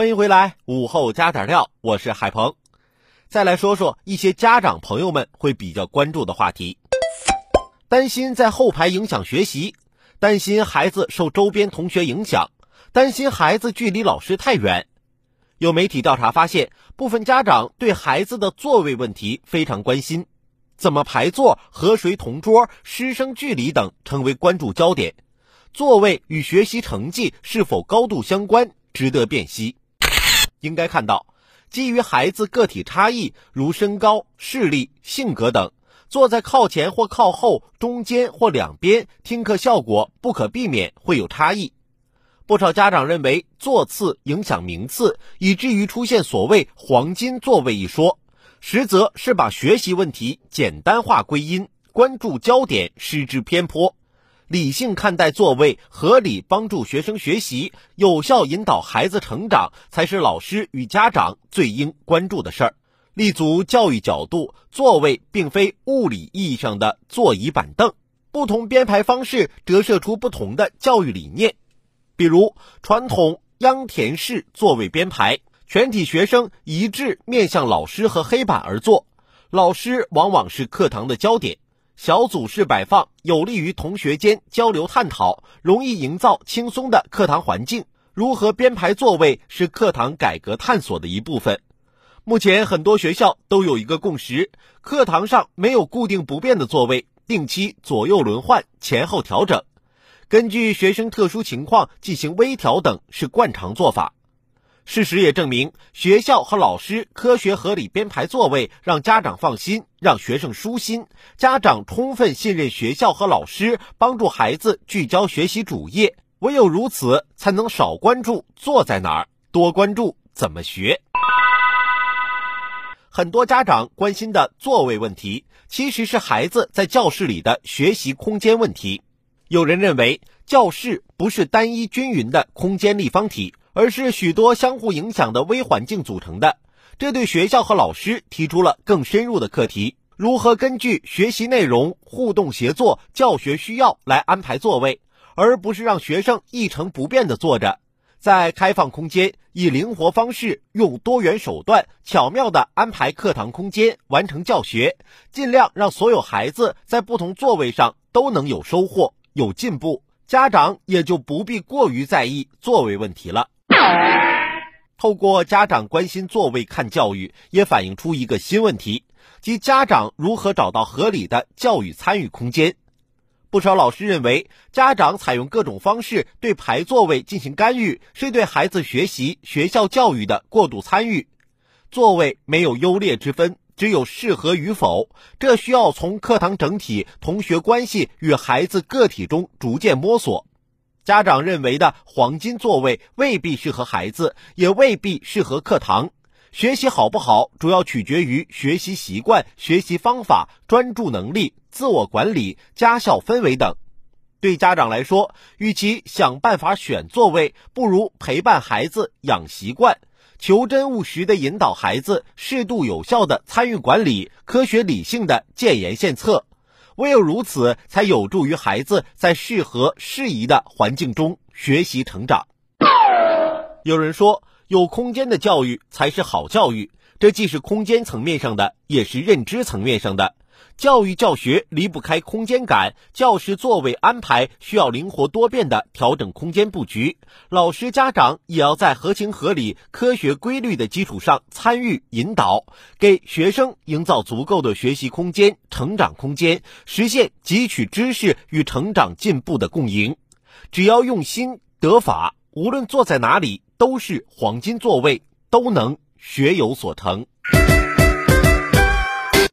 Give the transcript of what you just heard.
欢迎回来，午后加点料，我是海鹏。再来说说一些家长朋友们会比较关注的话题：担心在后排影响学习，担心孩子受周边同学影响，担心孩子距离老师太远。有媒体调查发现，部分家长对孩子的座位问题非常关心，怎么排座、和谁同桌、师生距离等成为关注焦点。座位与学习成绩是否高度相关，值得辨析。应该看到，基于孩子个体差异，如身高、视力、性格等，坐在靠前或靠后、中间或两边，听课效果不可避免会有差异。不少家长认为座次影响名次，以至于出现所谓“黄金座位”一说，实则是把学习问题简单化归因，关注焦点失之偏颇。理性看待座位，合理帮助学生学习，有效引导孩子成长，才是老师与家长最应关注的事儿。立足教育角度，座位并非物理意义上的座椅板凳，不同编排方式折射出不同的教育理念。比如传统秧田式座位编排，全体学生一致面向老师和黑板而坐，老师往往是课堂的焦点。小组式摆放有利于同学间交流探讨，容易营造轻松的课堂环境。如何编排座位是课堂改革探索的一部分。目前很多学校都有一个共识：课堂上没有固定不变的座位，定期左右轮换，前后调整，根据学生特殊情况进行微调等是惯常做法。事实也证明，学校和老师科学合理编排座位，让家长放心，让学生舒心。家长充分信任学校和老师，帮助孩子聚焦学习主业。唯有如此，才能少关注坐在哪儿，多关注怎么学。很多家长关心的座位问题，其实是孩子在教室里的学习空间问题。有人认为，教室不是单一均匀的空间立方体。而是许多相互影响的微环境组成的，这对学校和老师提出了更深入的课题：如何根据学习内容、互动协作、教学需要来安排座位，而不是让学生一成不变地坐着。在开放空间，以灵活方式，用多元手段，巧妙地安排课堂空间，完成教学，尽量让所有孩子在不同座位上都能有收获、有进步，家长也就不必过于在意座位问题了。透过家长关心座位看教育，也反映出一个新问题，即家长如何找到合理的教育参与空间。不少老师认为，家长采用各种方式对排座位进行干预，是对孩子学习、学校教育的过度参与。座位没有优劣之分，只有适合与否，这需要从课堂整体、同学关系与孩子个体中逐渐摸索。家长认为的黄金座位未必适合孩子，也未必适合课堂。学习好不好，主要取决于学习习惯、学习方法、专注能力、自我管理、家校氛围等。对家长来说，与其想办法选座位，不如陪伴孩子养习惯，求真务实的引导孩子，适度有效的参与管理，科学理性的建言献策。唯有如此，才有助于孩子在适合适宜的环境中学习成长。有人说，有空间的教育才是好教育，这既是空间层面上的，也是认知层面上的。教育教学离不开空间感，教师座位安排需要灵活多变的调整空间布局，老师家长也要在合情合理、科学规律的基础上参与引导，给学生营造足够的学习空间、成长空间，实现汲取知识与成长进步的共赢。只要用心得法，无论坐在哪里都是黄金座位，都能学有所成。